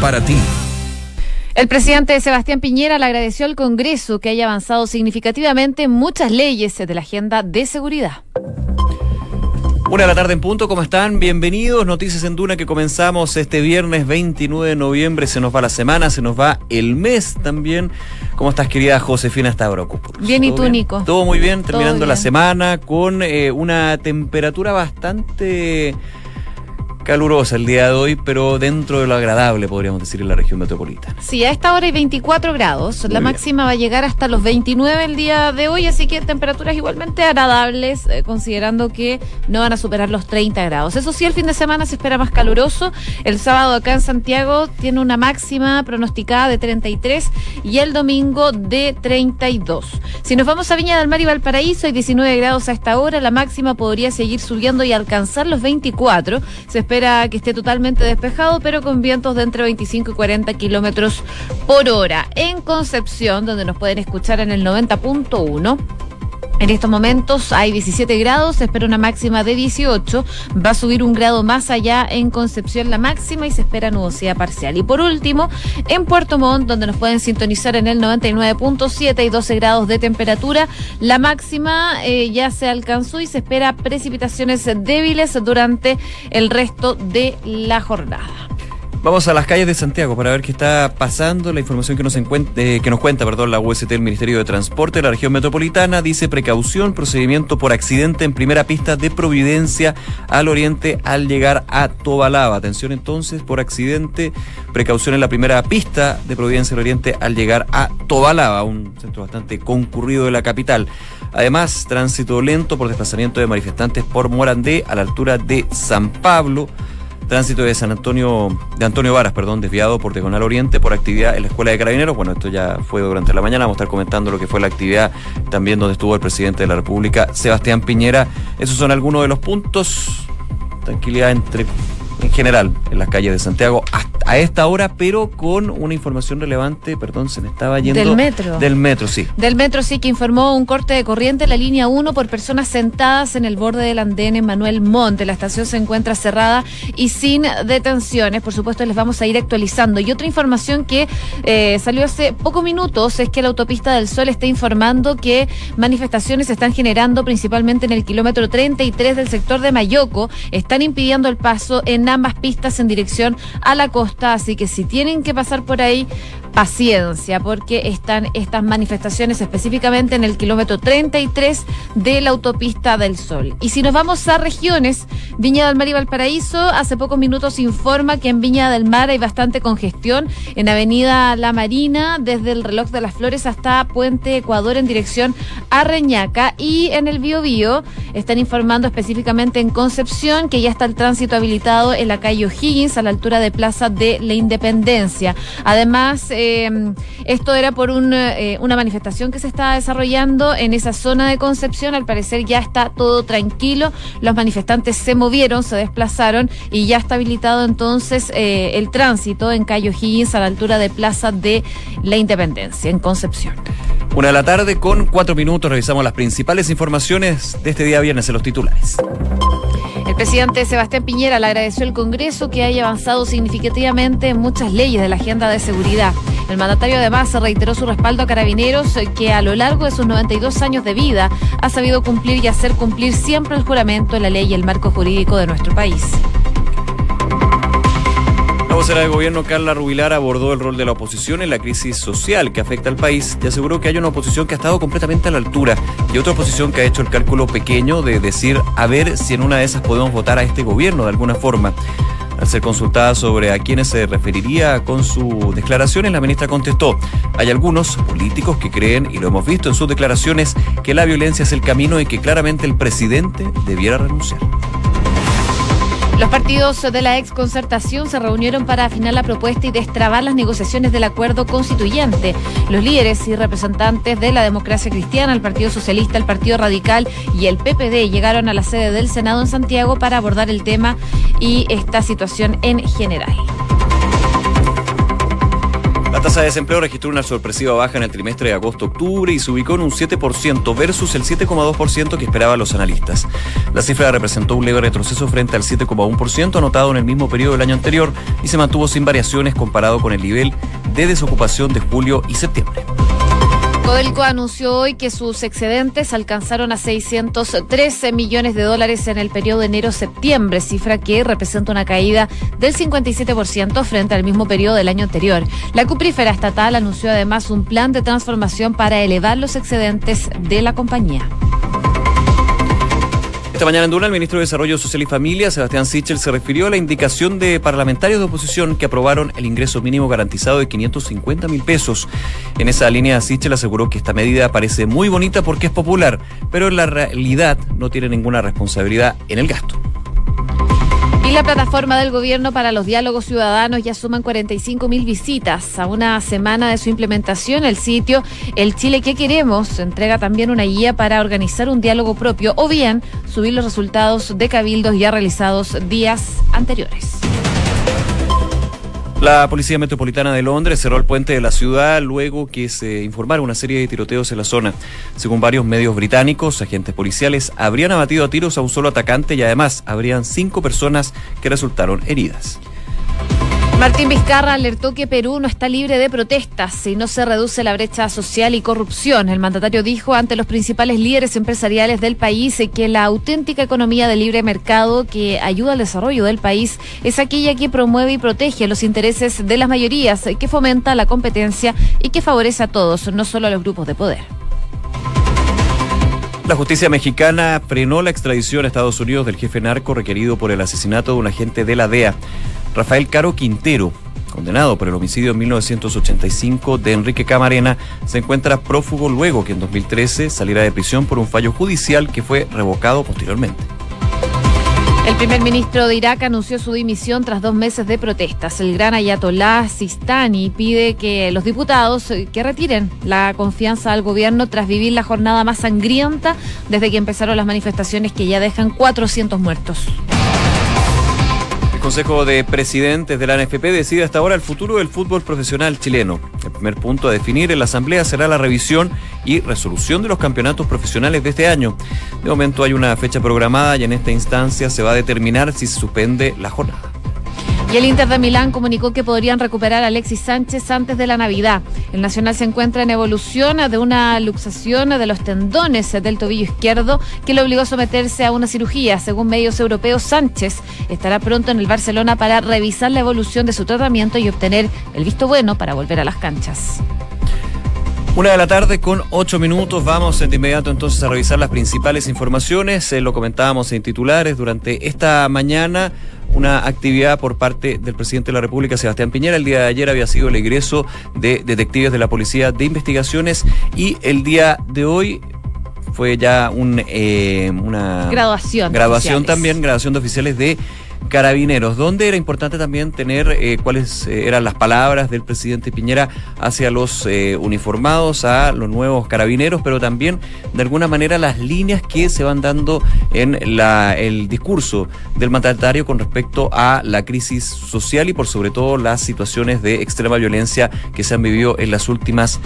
para ti. El presidente Sebastián Piñera le agradeció al Congreso que haya avanzado significativamente en muchas leyes de la agenda de seguridad. Una de la tarde en punto, ¿cómo están? Bienvenidos. Noticias en Duna que comenzamos este viernes 29 de noviembre. Se nos va la semana, se nos va el mes también. ¿Cómo estás, querida Josefina Stavro? Bien, ¿y tú, Nico? Todo muy bien, terminando la semana con eh, una temperatura bastante calurosa el día de hoy, pero dentro de lo agradable, podríamos decir, en la región metropolitana. Sí, a esta hora hay 24 grados. la máxima va a llegar hasta los 29 el día de hoy, así que temperaturas igualmente agradables, eh, considerando que no van a superar los 30 grados. Eso sí, el fin de semana se espera más caluroso. El sábado acá en Santiago tiene una máxima pronosticada de 33 y el domingo de 32. Si nos vamos a Viña del Mar y Valparaíso, hay 19 grados a esta hora. La máxima podría seguir subiendo y alcanzar los 24. Se espera que esté totalmente despejado, pero con vientos de entre 25 y 40 kilómetros por hora. En Concepción, donde nos pueden escuchar en el 90.1. En estos momentos hay 17 grados, se espera una máxima de 18, va a subir un grado más allá en Concepción la máxima y se espera nubosidad parcial. Y por último, en Puerto Montt, donde nos pueden sintonizar en el 99.7 y 12 grados de temperatura, la máxima eh, ya se alcanzó y se espera precipitaciones débiles durante el resto de la jornada. Vamos a las calles de Santiago para ver qué está pasando. La información que nos, eh, que nos cuenta perdón, la UST, el Ministerio de Transporte de la región metropolitana, dice precaución, procedimiento por accidente en primera pista de Providencia al oriente al llegar a Tobalaba. Atención entonces, por accidente, precaución en la primera pista de Providencia al oriente al llegar a Tobalaba, un centro bastante concurrido de la capital. Además, tránsito lento por desplazamiento de manifestantes por Morandé a la altura de San Pablo. Tránsito de San Antonio, de Antonio Varas, perdón, desviado por Diagonal Oriente por actividad en la Escuela de Carabineros. Bueno, esto ya fue durante la mañana. Vamos a estar comentando lo que fue la actividad también donde estuvo el presidente de la República, Sebastián Piñera. Esos son algunos de los puntos. Tranquilidad entre en general en las calles de Santiago a esta hora, pero con una información relevante, perdón, se me estaba yendo. Del metro. Del metro, sí. Del metro, sí, que informó un corte de corriente en la línea 1 por personas sentadas en el borde del andén en Manuel Monte. La estación se encuentra cerrada y sin detenciones. Por supuesto, les vamos a ir actualizando. Y otra información que eh, salió hace pocos minutos es que la autopista del Sol está informando que manifestaciones se están generando principalmente en el kilómetro 33 del sector de Mayoco. Están impidiendo el paso en ambas pistas en dirección a la costa, así que si tienen que pasar por ahí, paciencia, porque están estas manifestaciones específicamente en el kilómetro 33 de la autopista del Sol. Y si nos vamos a regiones, Viña del Mar y Valparaíso, hace pocos minutos informa que en Viña del Mar hay bastante congestión en Avenida La Marina, desde el reloj de las Flores hasta Puente Ecuador en dirección a Reñaca. Y en el Biobío están informando específicamente en Concepción que ya está el tránsito habilitado en la calle O'Higgins a la altura de Plaza de la Independencia. Además, eh, esto era por eh, una manifestación que se estaba desarrollando en esa zona de Concepción. Al parecer ya está todo tranquilo. Los manifestantes se movieron, se desplazaron y ya está habilitado entonces eh, el tránsito en Cayo Higgins a la altura de Plaza de la Independencia en Concepción. Una de la tarde con cuatro minutos revisamos las principales informaciones de este día viernes en los titulares. Presidente Sebastián Piñera le agradeció al Congreso que haya avanzado significativamente en muchas leyes de la agenda de seguridad. El mandatario además reiteró su respaldo a Carabineros, que a lo largo de sus 92 años de vida ha sabido cumplir y hacer cumplir siempre el juramento, la ley y el marco jurídico de nuestro país. Vocera de gobierno Carla Rubilar abordó el rol de la oposición en la crisis social que afecta al país y aseguró que hay una oposición que ha estado completamente a la altura y otra oposición que ha hecho el cálculo pequeño de decir a ver si en una de esas podemos votar a este gobierno de alguna forma. Al ser consultada sobre a quiénes se referiría con sus declaraciones, la ministra contestó, hay algunos políticos que creen, y lo hemos visto en sus declaraciones, que la violencia es el camino y que claramente el presidente debiera renunciar. Los partidos de la ex concertación se reunieron para afinar la propuesta y destrabar las negociaciones del acuerdo constituyente. Los líderes y representantes de la democracia cristiana, el Partido Socialista, el Partido Radical y el PPD llegaron a la sede del Senado en Santiago para abordar el tema y esta situación en general. La tasa de desempleo registró una sorpresiva baja en el trimestre de agosto-octubre y se ubicó en un 7% versus el 7,2% que esperaban los analistas. La cifra representó un leve retroceso frente al 7,1% anotado en el mismo periodo del año anterior y se mantuvo sin variaciones comparado con el nivel de desocupación de julio y septiembre. Codelco anunció hoy que sus excedentes alcanzaron a 613 millones de dólares en el periodo de enero-septiembre, cifra que representa una caída del 57% frente al mismo periodo del año anterior. La cuprífera estatal anunció además un plan de transformación para elevar los excedentes de la compañía. Esta mañana en Duna, el ministro de Desarrollo Social y Familia, Sebastián Sichel, se refirió a la indicación de parlamentarios de oposición que aprobaron el ingreso mínimo garantizado de 550 mil pesos. En esa línea, Sichel aseguró que esta medida parece muy bonita porque es popular, pero en la realidad no tiene ninguna responsabilidad en el gasto. Y la plataforma del gobierno para los diálogos ciudadanos ya suman 45 mil visitas. A una semana de su implementación, el sitio El Chile que queremos entrega también una guía para organizar un diálogo propio o bien subir los resultados de cabildos ya realizados días anteriores. La Policía Metropolitana de Londres cerró el puente de la ciudad luego que se informaron una serie de tiroteos en la zona. Según varios medios británicos, agentes policiales habrían abatido a tiros a un solo atacante y además habrían cinco personas que resultaron heridas. Martín Vizcarra alertó que Perú no está libre de protestas si no se reduce la brecha social y corrupción. El mandatario dijo ante los principales líderes empresariales del país que la auténtica economía de libre mercado que ayuda al desarrollo del país es aquella que promueve y protege los intereses de las mayorías, que fomenta la competencia y que favorece a todos, no solo a los grupos de poder. La justicia mexicana frenó la extradición a Estados Unidos del jefe narco requerido por el asesinato de un agente de la DEA. Rafael Caro Quintero, condenado por el homicidio en 1985 de Enrique Camarena, se encuentra prófugo luego que en 2013 saliera de prisión por un fallo judicial que fue revocado posteriormente. El primer ministro de Irak anunció su dimisión tras dos meses de protestas. El gran ayatollah Sistani pide que los diputados eh, que retiren la confianza al gobierno tras vivir la jornada más sangrienta desde que empezaron las manifestaciones que ya dejan 400 muertos. El Consejo de Presidentes de la NFP decide hasta ahora el futuro del fútbol profesional chileno. El primer punto a definir en la Asamblea será la revisión y resolución de los campeonatos profesionales de este año. De momento hay una fecha programada y en esta instancia se va a determinar si se suspende la jornada. Y el Inter de Milán comunicó que podrían recuperar a Alexis Sánchez antes de la Navidad. El Nacional se encuentra en evolución de una luxación de los tendones del tobillo izquierdo que le obligó a someterse a una cirugía. Según medios europeos, Sánchez estará pronto en el Barcelona para revisar la evolución de su tratamiento y obtener el visto bueno para volver a las canchas. Una de la tarde con ocho minutos. Vamos de inmediato entonces a revisar las principales informaciones. Eh, lo comentábamos en titulares durante esta mañana. Una actividad por parte del presidente de la República, Sebastián Piñera. El día de ayer había sido el ingreso de detectives de la Policía de Investigaciones y el día de hoy fue ya un, eh, una graduación. Graduación también, graduación de oficiales de Carabineros, donde era importante también tener eh, cuáles eh, eran las palabras del presidente Piñera hacia los eh, uniformados, a los nuevos carabineros, pero también de alguna manera las líneas que se van dando en la, el discurso del mandatario con respecto a la crisis social y por sobre todo las situaciones de extrema violencia que se han vivido en las últimas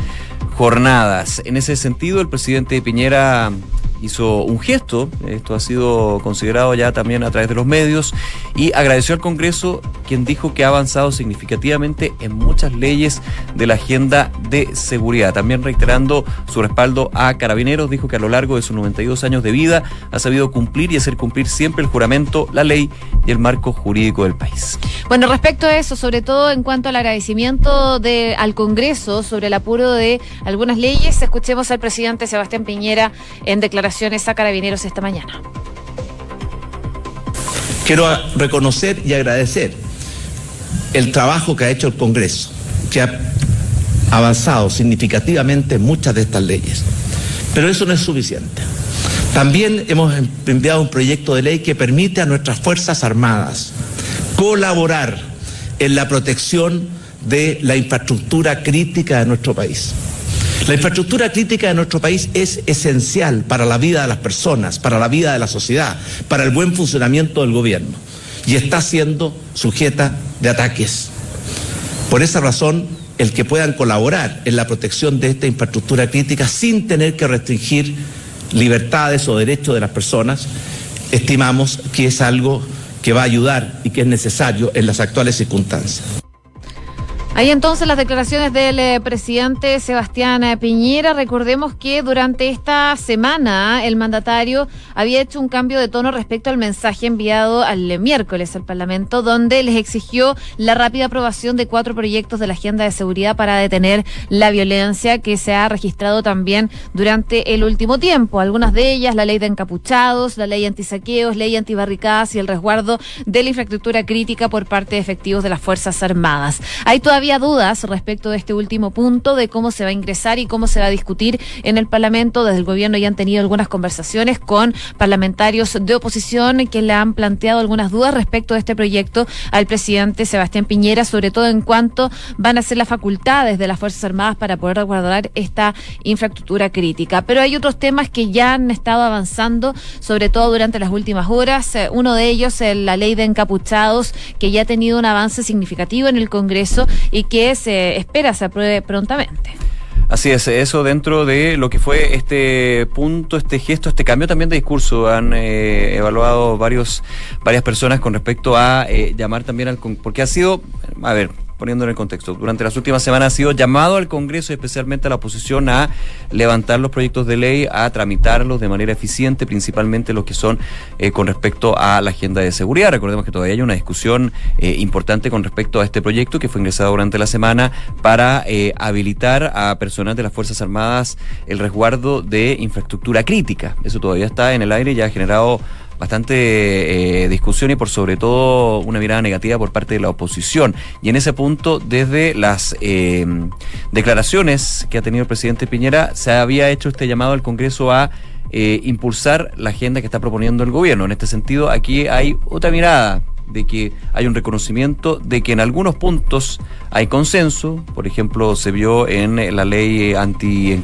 jornadas. En ese sentido, el presidente Piñera um, hizo un gesto, esto ha sido considerado ya también a través de los medios, y agradeció al Congreso quien dijo que ha avanzado significativamente en muchas leyes de la agenda de seguridad. También reiterando su respaldo a Carabineros, dijo que a lo largo de sus 92 años de vida ha sabido cumplir y hacer cumplir siempre el juramento, la ley y el marco jurídico del país. Bueno, respecto a eso, sobre todo en cuanto al agradecimiento de, al Congreso sobre el apuro de algunas leyes, escuchemos al presidente Sebastián Piñera en declaración a Carabineros esta mañana. Quiero reconocer y agradecer el trabajo que ha hecho el Congreso, que ha avanzado significativamente en muchas de estas leyes. Pero eso no es suficiente. También hemos enviado un proyecto de ley que permite a nuestras Fuerzas Armadas colaborar en la protección de la infraestructura crítica de nuestro país. La infraestructura crítica de nuestro país es esencial para la vida de las personas, para la vida de la sociedad, para el buen funcionamiento del gobierno y está siendo sujeta de ataques. Por esa razón, el que puedan colaborar en la protección de esta infraestructura crítica sin tener que restringir libertades o derechos de las personas, estimamos que es algo que va a ayudar y que es necesario en las actuales circunstancias. Ahí entonces las declaraciones del eh, presidente Sebastián eh, Piñera. Recordemos que durante esta semana el mandatario había hecho un cambio de tono respecto al mensaje enviado al miércoles al Parlamento, donde les exigió la rápida aprobación de cuatro proyectos de la agenda de seguridad para detener la violencia que se ha registrado también durante el último tiempo. Algunas de ellas, la ley de encapuchados, la ley antisaqueos, ley antibarricadas y el resguardo de la infraestructura crítica por parte de efectivos de las Fuerzas Armadas. Hay todavía dudas respecto de este último punto, de cómo se va a ingresar y cómo se va a discutir en el Parlamento. Desde el gobierno ya han tenido algunas conversaciones con parlamentarios de oposición que le han planteado algunas dudas respecto de este proyecto al presidente Sebastián Piñera, sobre todo en cuanto van a ser las facultades de las Fuerzas Armadas para poder resguardar esta infraestructura crítica. Pero hay otros temas que ya han estado avanzando, sobre todo durante las últimas horas. Eh, uno de ellos, es la ley de encapuchados, que ya ha tenido un avance significativo en el Congreso y que se espera se apruebe prontamente. Así es, eso dentro de lo que fue este punto, este gesto, este cambio también de discurso. Han eh, evaluado varios, varias personas con respecto a eh, llamar también al... Porque ha sido, a ver, poniendo en el contexto, durante las últimas semanas ha sido llamado al Congreso, especialmente a la oposición, a levantar los proyectos de ley, a tramitarlos de manera eficiente, principalmente los que son eh, con respecto a la agenda de seguridad. Recordemos que todavía hay una discusión eh, importante con respecto a este proyecto que fue ingresado durante la semana para eh, habilitar a personal de las Fuerzas Armadas el resguardo de infraestructura crítica. Eso todavía está en el aire y ya ha generado bastante eh, discusión y por sobre todo una mirada negativa por parte de la oposición. Y en ese punto, desde las eh, declaraciones que ha tenido el presidente Piñera, se había hecho este llamado al Congreso a eh, impulsar la agenda que está proponiendo el gobierno. En este sentido, aquí hay otra mirada de que hay un reconocimiento de que en algunos puntos hay consenso, por ejemplo, se vio en la ley anti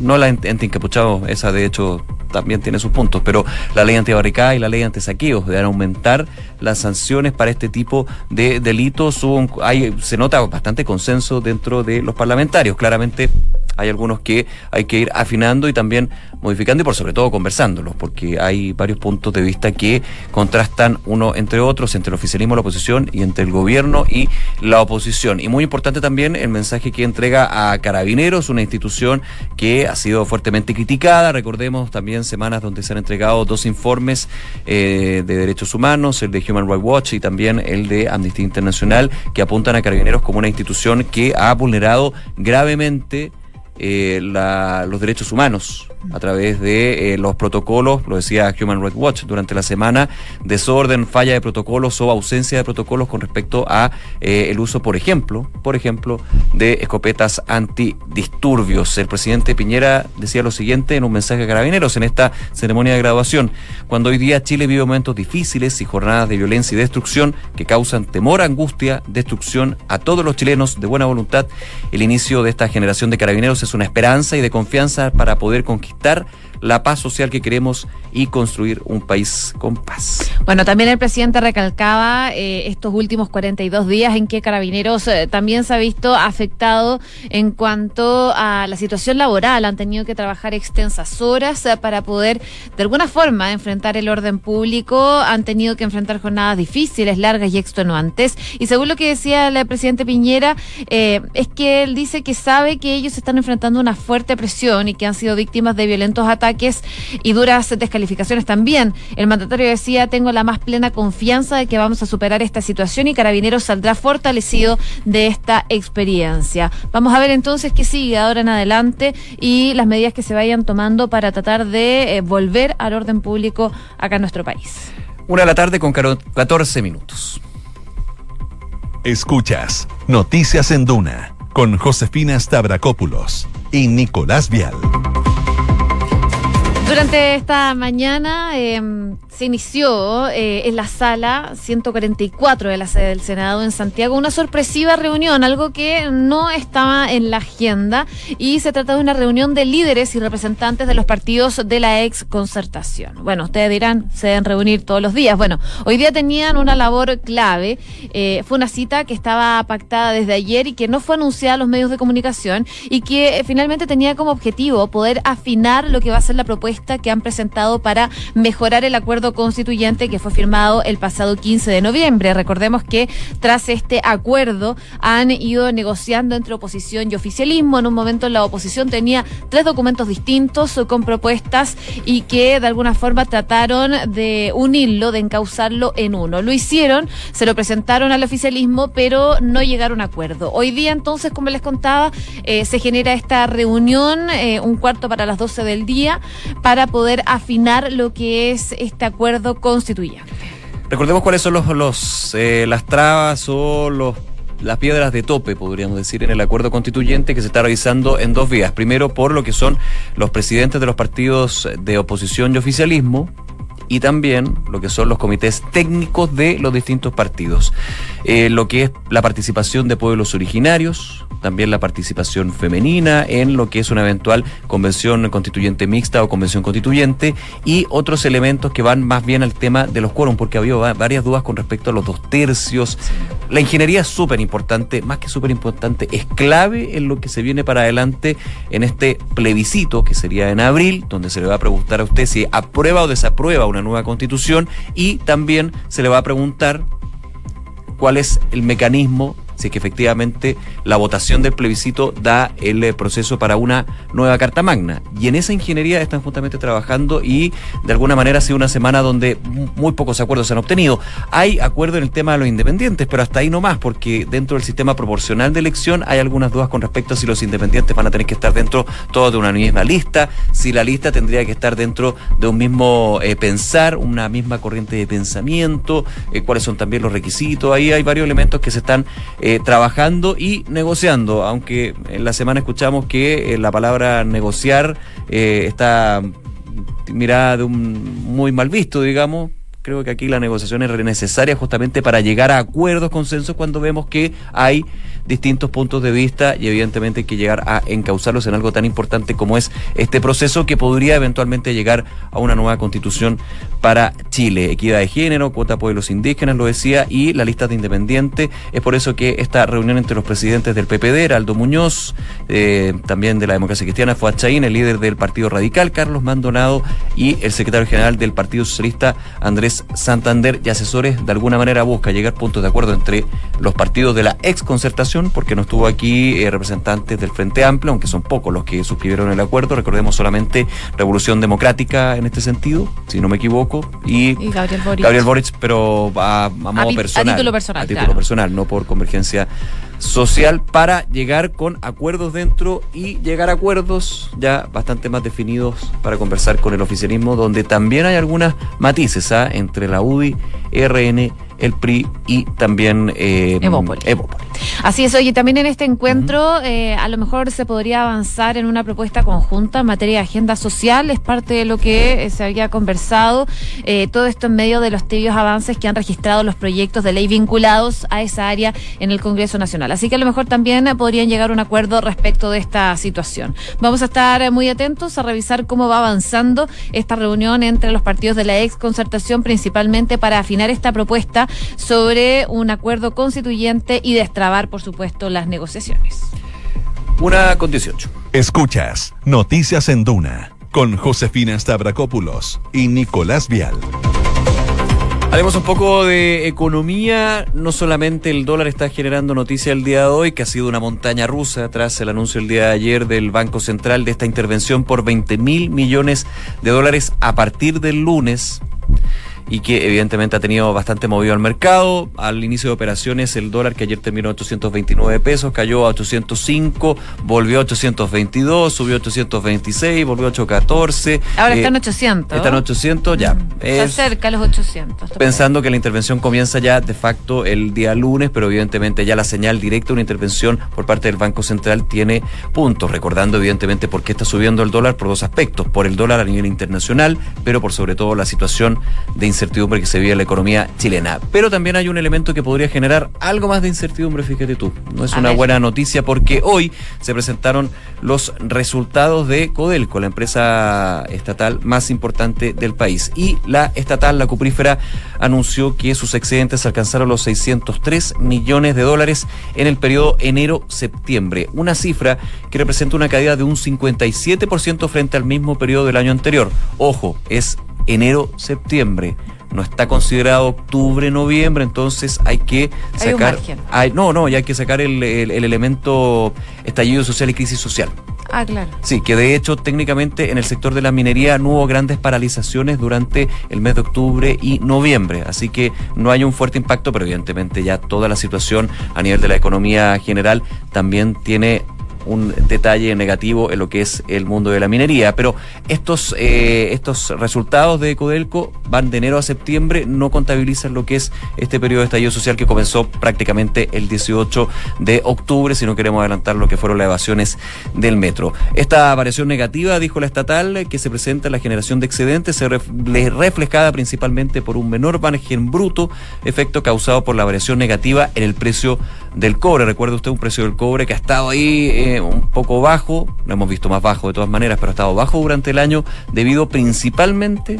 no la anti encapuchado, esa de hecho también tiene sus puntos, pero la ley antibarricada y la ley antisaqueos deben aumentar las sanciones para este tipo de delitos. hay, se nota bastante consenso dentro de los parlamentarios. Claramente hay algunos que hay que ir afinando y también modificando y por sobre todo conversándolos, porque hay varios puntos de vista que contrastan uno entre otros, entre el oficialismo la oposición y entre el gobierno y la oposición. Y muy importante también el mensaje que entrega a Carabineros, una institución que ha sido fuertemente criticada. Recordemos también semanas donde se han entregado dos informes eh, de derechos humanos, el de Human Rights Watch y también el de Amnistía Internacional, que apuntan a Carabineros como una institución que ha vulnerado gravemente eh, los derechos humanos a través de eh, los protocolos, lo decía Human Rights Watch durante la semana, desorden, falla de protocolos o ausencia de protocolos con respecto a eh, el uso, por ejemplo, por ejemplo, de escopetas antidisturbios. El presidente Piñera decía lo siguiente en un mensaje a carabineros en esta ceremonia de graduación. Cuando hoy día Chile vive momentos difíciles y jornadas de violencia y destrucción que causan temor, angustia, destrucción a todos los chilenos de buena voluntad, el inicio de esta generación de carabineros es una esperanza y de confianza para poder conquistar la paz social que queremos y construir un país con paz. Bueno, también el presidente recalcaba eh, estos últimos 42 días en que Carabineros eh, también se ha visto afectado en cuanto a la situación laboral. Han tenido que trabajar extensas horas eh, para poder, de alguna forma, enfrentar el orden público. Han tenido que enfrentar jornadas difíciles, largas y extenuantes. Y según lo que decía el presidente Piñera, es que él dice que sabe que ellos están enfrentando una fuerte presión y que han sido víctimas de violentos ataques ataques y duras descalificaciones también. El mandatario decía, tengo la más plena confianza de que vamos a superar esta situación y Carabineros saldrá fortalecido de esta experiencia. Vamos a ver entonces qué sigue ahora en adelante y las medidas que se vayan tomando para tratar de eh, volver al orden público acá en nuestro país. Una de la tarde con 14 minutos. Escuchas Noticias en Duna con Josefina Stavrakopoulos y Nicolás Vial. Durante esta mañana em, se inició eh, en la sala 144 de la sede del Senado en Santiago una sorpresiva reunión, algo que no estaba en la agenda y se trata de una reunión de líderes y representantes de los partidos de la ex concertación. Bueno, ustedes dirán, se deben reunir todos los días. Bueno, hoy día tenían una labor clave. Eh, fue una cita que estaba pactada desde ayer y que no fue anunciada a los medios de comunicación y que eh, finalmente tenía como objetivo poder afinar lo que va a ser la que han presentado para mejorar el acuerdo constituyente que fue firmado el pasado 15 de noviembre. Recordemos que tras este acuerdo han ido negociando entre oposición y oficialismo. En un momento la oposición tenía tres documentos distintos con propuestas y que de alguna forma trataron de unirlo, de encauzarlo en uno. Lo hicieron, se lo presentaron al oficialismo, pero no llegaron a acuerdo. Hoy día entonces, como les contaba, eh, se genera esta reunión, eh, un cuarto para las 12 del día, para poder afinar lo que es esta acuerdo constituyente. Recordemos cuáles son los, los eh, las trabas o los las piedras de tope, podríamos decir, en el acuerdo constituyente que se está revisando en dos vías. Primero, por lo que son los presidentes de los partidos de oposición y oficialismo, y también lo que son los comités técnicos de los distintos partidos. Eh, lo que es la participación de pueblos originarios, también la participación femenina en lo que es una eventual convención constituyente mixta o convención constituyente y otros elementos que van más bien al tema de los quórum, porque había varias dudas con respecto a los dos tercios. La ingeniería es súper importante, más que súper importante, es clave en lo que se viene para adelante en este plebiscito que sería en abril, donde se le va a preguntar a usted si aprueba o desaprueba una nueva constitución y también se le va a preguntar cuál es el mecanismo si que efectivamente la votación del plebiscito da el eh, proceso para una nueva Carta Magna. Y en esa ingeniería están justamente trabajando y de alguna manera ha sido una semana donde muy pocos acuerdos se han obtenido. Hay acuerdo en el tema de los independientes, pero hasta ahí no más, porque dentro del sistema proporcional de elección hay algunas dudas con respecto a si los independientes van a tener que estar dentro todos de una misma lista, si la lista tendría que estar dentro de un mismo eh, pensar, una misma corriente de pensamiento, eh, cuáles son también los requisitos. Ahí hay varios elementos que se están trabajando y negociando, aunque en la semana escuchamos que eh, la palabra negociar eh, está mirada de un muy mal visto, digamos, creo que aquí la negociación es necesaria justamente para llegar a acuerdos, consensos, cuando vemos que hay distintos puntos de vista y evidentemente hay que llegar a encauzarlos en algo tan importante como es este proceso que podría eventualmente llegar a una nueva constitución para Chile. Equidad de género, cuota pueblos indígenas, lo decía, y la lista de independientes. Es por eso que esta reunión entre los presidentes del PPD, Aldo Muñoz, eh, también de la democracia cristiana, fue Chaín, el líder del Partido Radical, Carlos Mandonado, y el secretario general del Partido Socialista, Andrés Santander, y asesores, de alguna manera busca llegar puntos de acuerdo entre los partidos de la ex concertación porque no estuvo aquí eh, representantes del Frente Amplio, aunque son pocos los que suscribieron el acuerdo. Recordemos solamente Revolución Democrática en este sentido, si no me equivoco, y, Gabriel Boric. Gabriel Boric, pero a, modo personal. A título personal. A título personal, no por convergencia social para llegar con acuerdos dentro y llegar a acuerdos ya bastante más definidos para conversar con el oficialismo, donde también hay algunas matices ¿ah? entre la UDI, RN el PRI y también eh, Así es, oye, también en este encuentro eh, a lo mejor se podría avanzar en una propuesta conjunta en materia de agenda social, es parte de lo que eh, se había conversado, eh, todo esto en medio de los tibios avances que han registrado los proyectos de ley vinculados a esa área en el Congreso Nacional. Así que a lo mejor también podrían llegar a un acuerdo respecto de esta situación. Vamos a estar muy atentos a revisar cómo va avanzando esta reunión entre los partidos de la ex concertación, principalmente para afinar esta propuesta sobre un acuerdo constituyente y destrabar, por supuesto, las negociaciones. Una con 18. Escuchas Noticias en Duna con Josefina Stavrakopoulos y Nicolás Vial. Hablemos un poco de economía. No solamente el dólar está generando noticia el día de hoy, que ha sido una montaña rusa tras el anuncio el día de ayer del Banco Central de esta intervención por 20 mil millones de dólares a partir del lunes y que evidentemente ha tenido bastante movido al mercado. Al inicio de operaciones el dólar que ayer terminó a 829 pesos cayó a 805, volvió a 822, subió a 826, volvió a 814. Ahora está en 800. Está en 800, ya. Mm, está cerca a los 800. Pensando que la intervención comienza ya de facto el día lunes, pero evidentemente ya la señal directa de una intervención por parte del Banco Central tiene puntos, recordando evidentemente por qué está subiendo el dólar por dos aspectos, por el dólar a nivel internacional, pero por sobre todo la situación de incertidumbre que se vive en la economía chilena. Pero también hay un elemento que podría generar algo más de incertidumbre, fíjate tú. No es una buena noticia porque hoy se presentaron los resultados de Codelco, la empresa estatal más importante del país. Y la estatal, la cuprífera, anunció que sus excedentes alcanzaron los 603 millones de dólares en el periodo enero-septiembre, una cifra que representa una caída de un 57% frente al mismo periodo del año anterior. Ojo, es enero-septiembre no está considerado octubre, noviembre, entonces hay que sacar. Hay no, no, ya hay que sacar el, elemento estallido social y crisis social. Ah, claro. Sí, que de hecho técnicamente en el sector de la minería no hubo grandes paralizaciones durante el mes de octubre y noviembre, así que no hay un fuerte impacto, pero evidentemente ya toda la situación a nivel de la economía general también tiene un detalle negativo en lo que es el mundo de la minería. Pero estos, eh, estos resultados de Codelco van de enero a septiembre, no contabilizan lo que es este periodo de estallido social que comenzó prácticamente el 18 de octubre, si no queremos adelantar lo que fueron las evasiones del metro. Esta variación negativa, dijo la estatal, que se presenta en la generación de excedentes, se reflejada principalmente por un menor margen bruto, efecto causado por la variación negativa en el precio del cobre. Recuerde usted un precio del cobre que ha estado ahí eh, un poco bajo, lo hemos visto más bajo de todas maneras, pero ha estado bajo durante el año debido principalmente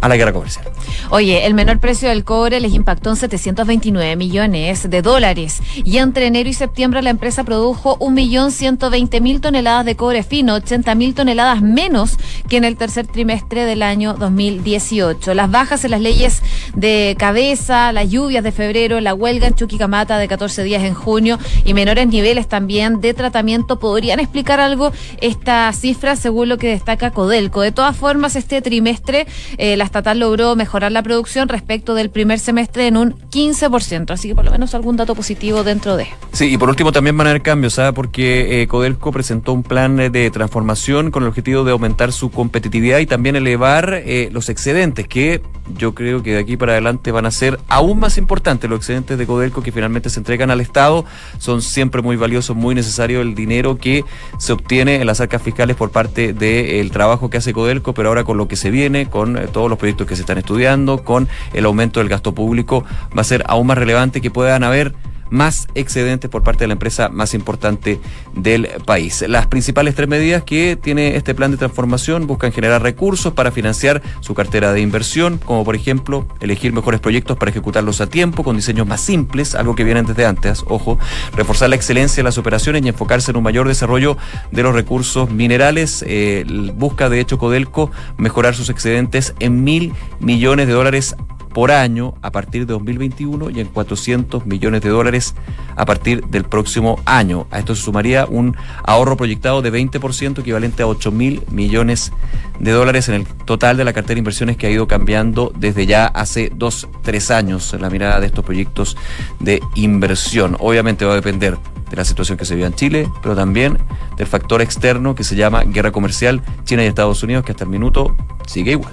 a la guerra comercial. Oye, el menor precio del cobre les impactó en 729 millones de dólares y entre enero y septiembre la empresa produjo 1.120.000 toneladas de cobre fino, 80.000 toneladas menos que en el tercer trimestre del año 2018. Las bajas en las leyes de cabeza, las lluvias de febrero, la huelga en Chuquicamata de 14 días en junio y menores niveles también de tratamiento podrían explicar algo esta cifra según lo que destaca Codelco. De todas formas, este trimestre eh, la estatal logró mejorar la producción respecto del primer semestre en un 15%, así que por lo menos algún dato positivo dentro de. Sí, y por último también van a haber cambios, ¿sabes? Porque eh, Codelco presentó un plan de transformación con el objetivo de aumentar su competitividad y también elevar eh, los excedentes, que yo creo que de aquí para adelante van a ser aún más importantes los excedentes de Codelco que finalmente se entregan al Estado. Son siempre muy valiosos, muy necesario el dinero que se obtiene en las arcas fiscales por parte del trabajo que hace Codelco, pero ahora con lo que se viene, con eh, todos los proyectos que se están estudiando, con el aumento del gasto público, va a ser aún más relevante que puedan haber más excedentes por parte de la empresa más importante del país. Las principales tres medidas que tiene este plan de transformación buscan generar recursos para financiar su cartera de inversión, como por ejemplo elegir mejores proyectos para ejecutarlos a tiempo, con diseños más simples, algo que vienen desde antes, ojo, reforzar la excelencia de las operaciones y enfocarse en un mayor desarrollo de los recursos minerales. Eh, busca de hecho Codelco mejorar sus excedentes en mil millones de dólares por año a partir de 2021 y en 400 millones de dólares a partir del próximo año. A esto se sumaría un ahorro proyectado de 20% equivalente a 8 mil millones de dólares en el total de la cartera de inversiones que ha ido cambiando desde ya hace dos, tres años la mirada de estos proyectos de inversión. Obviamente va a depender de la situación que se vive en Chile, pero también del factor externo que se llama guerra comercial China y Estados Unidos, que hasta el minuto sigue igual.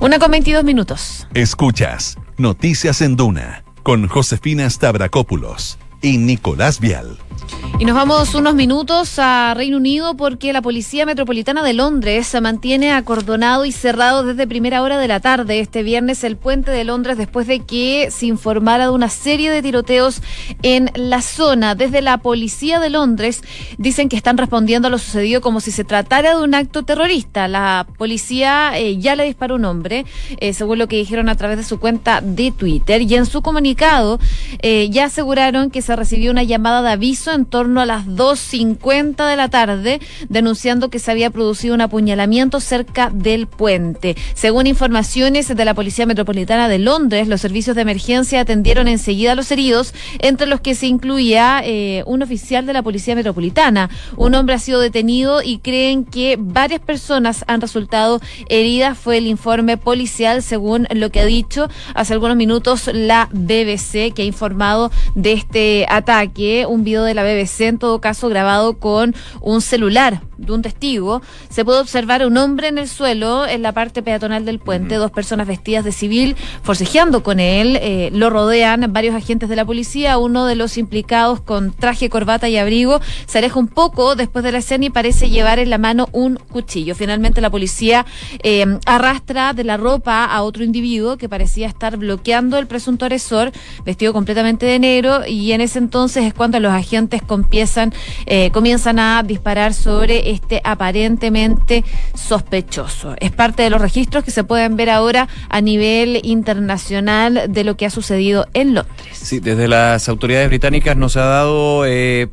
Una con 22 minutos. Escuchas Noticias en Duna con Josefina Stavrakopoulos y Nicolás Vial. Y nos vamos unos minutos a Reino Unido porque la Policía Metropolitana de Londres se mantiene acordonado y cerrado desde primera hora de la tarde este viernes el puente de Londres después de que se informara de una serie de tiroteos en la zona. Desde la Policía de Londres dicen que están respondiendo a lo sucedido como si se tratara de un acto terrorista. La policía eh, ya le disparó un hombre, eh, según lo que dijeron a través de su cuenta de Twitter, y en su comunicado eh, ya aseguraron que se recibió una llamada de aviso en torno a las 2.50 de la tarde, denunciando que se había producido un apuñalamiento cerca del puente. Según informaciones de la Policía Metropolitana de Londres, los servicios de emergencia atendieron enseguida a los heridos, entre los que se incluía eh, un oficial de la Policía Metropolitana. Un hombre ha sido detenido y creen que varias personas han resultado heridas. Fue el informe policial, según lo que ha dicho hace algunos minutos la BBC, que ha informado de este ataque. Un video de la BBC, en todo caso, grabado con un celular de un testigo, se puede observar un hombre en el suelo en la parte peatonal del puente, dos personas vestidas de civil forcejeando con él, eh, lo rodean varios agentes de la policía, uno de los implicados con traje, corbata y abrigo se aleja un poco después de la escena y parece llevar en la mano un cuchillo. Finalmente la policía eh, arrastra de la ropa a otro individuo que parecía estar bloqueando el presunto agresor, vestido completamente de negro, y en ese entonces es cuando los agentes comienzan, eh, comienzan a disparar sobre este aparentemente sospechoso. Es parte de los registros que se pueden ver ahora a nivel internacional de lo que ha sucedido en Londres. Sí, desde las autoridades británicas nos ha dado eh,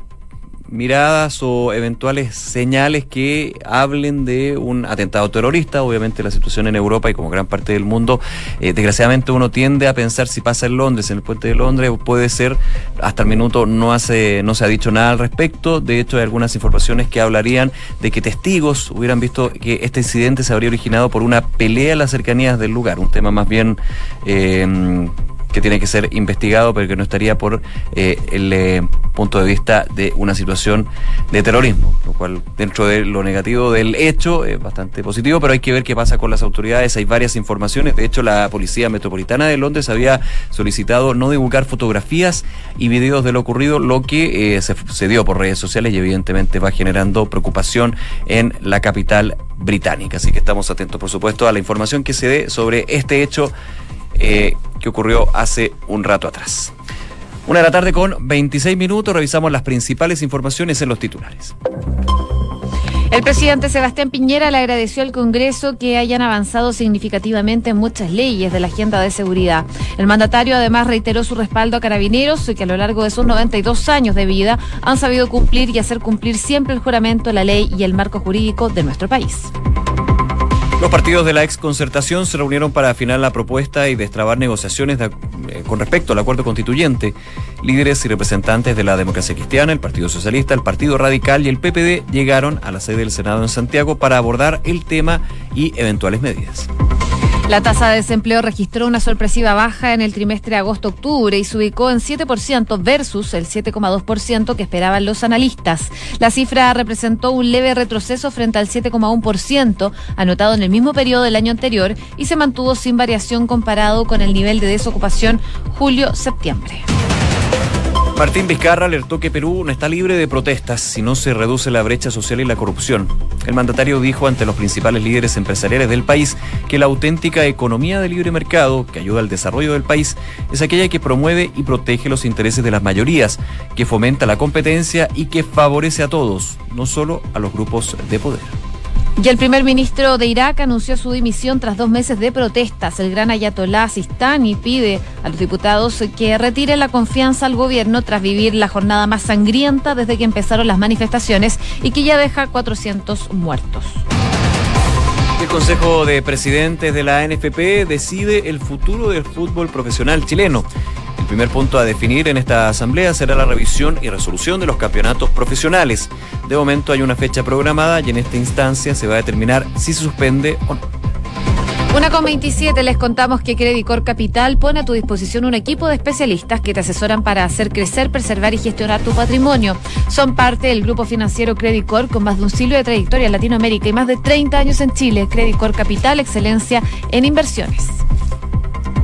miradas o eventuales señales que hablen de un atentado terrorista. Obviamente la situación en Europa y como gran parte del mundo, eh, desgraciadamente uno tiende a pensar si pasa en Londres, en el puente de Londres, puede ser, hasta el minuto no, hace, no se ha dicho nada al respecto. De hecho, hay algunas informaciones que hablarían de que testigos hubieran visto que este incidente se habría originado por una pelea en las cercanías del lugar, un tema más bien... Eh, que tiene que ser investigado, pero que no estaría por eh, el eh, punto de vista de una situación de terrorismo, lo cual dentro de lo negativo del hecho es bastante positivo, pero hay que ver qué pasa con las autoridades. Hay varias informaciones, de hecho la Policía Metropolitana de Londres había solicitado no divulgar fotografías y videos de lo ocurrido, lo que eh, se, se dio por redes sociales y evidentemente va generando preocupación en la capital británica. Así que estamos atentos, por supuesto, a la información que se dé sobre este hecho eh, que ocurrió hace un rato atrás. Una de la tarde con 26 minutos, revisamos las principales informaciones en los titulares. El presidente Sebastián Piñera le agradeció al Congreso que hayan avanzado significativamente en muchas leyes de la agenda de seguridad. El mandatario además reiteró su respaldo a carabineros que a lo largo de sus 92 años de vida han sabido cumplir y hacer cumplir siempre el juramento, la ley y el marco jurídico de nuestro país. Los partidos de la ex concertación se reunieron para afinar la propuesta y destrabar negociaciones eh, con respecto al acuerdo constituyente. Líderes y representantes de la democracia cristiana, el Partido Socialista, el Partido Radical y el PPD llegaron a la sede del Senado en Santiago para abordar el tema y eventuales medidas. La tasa de desempleo registró una sorpresiva baja en el trimestre agosto-octubre y se ubicó en 7% versus el 7,2% que esperaban los analistas. La cifra representó un leve retroceso frente al 7,1% anotado en el mismo periodo del año anterior y se mantuvo sin variación comparado con el nivel de desocupación julio-septiembre. Martín Vizcarra alertó que Perú no está libre de protestas si no se reduce la brecha social y la corrupción. El mandatario dijo ante los principales líderes empresariales del país que la auténtica economía de libre mercado, que ayuda al desarrollo del país, es aquella que promueve y protege los intereses de las mayorías, que fomenta la competencia y que favorece a todos, no solo a los grupos de poder. Y el primer ministro de Irak anunció su dimisión tras dos meses de protestas. El gran ayatolá Sistani pide a los diputados que retiren la confianza al gobierno tras vivir la jornada más sangrienta desde que empezaron las manifestaciones y que ya deja 400 muertos. El Consejo de Presidentes de la NFP decide el futuro del fútbol profesional chileno. Primer punto a definir en esta asamblea será la revisión y resolución de los campeonatos profesionales. De momento hay una fecha programada y en esta instancia se va a determinar si se suspende o no. Una con 27 les contamos que Credicor Capital pone a tu disposición un equipo de especialistas que te asesoran para hacer crecer, preservar y gestionar tu patrimonio. Son parte del grupo financiero Credicor con más de un siglo de trayectoria en Latinoamérica y más de 30 años en Chile. Credicor Capital, excelencia en inversiones.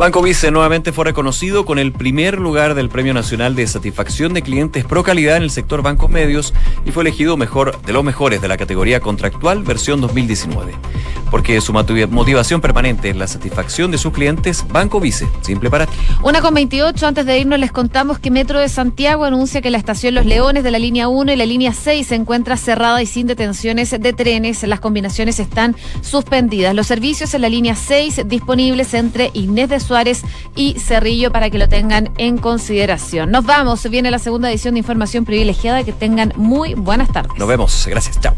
Banco Vice nuevamente fue reconocido con el primer lugar del Premio Nacional de Satisfacción de Clientes Pro Calidad en el sector bancos medios y fue elegido mejor de los mejores de la categoría contractual versión 2019. Porque su motivación permanente es la satisfacción de sus clientes, Banco Vice, simple para ti. Una con 28, antes de irnos les contamos que Metro de Santiago anuncia que la estación Los Leones de la línea 1 y la línea 6 se encuentra cerrada y sin detenciones de trenes. Las combinaciones están suspendidas. Los servicios en la línea 6 disponibles entre Inés de Suárez y Cerrillo para que lo tengan en consideración. Nos vamos, viene la segunda edición de Información Privilegiada. Que tengan muy buenas tardes. Nos vemos, gracias, chao.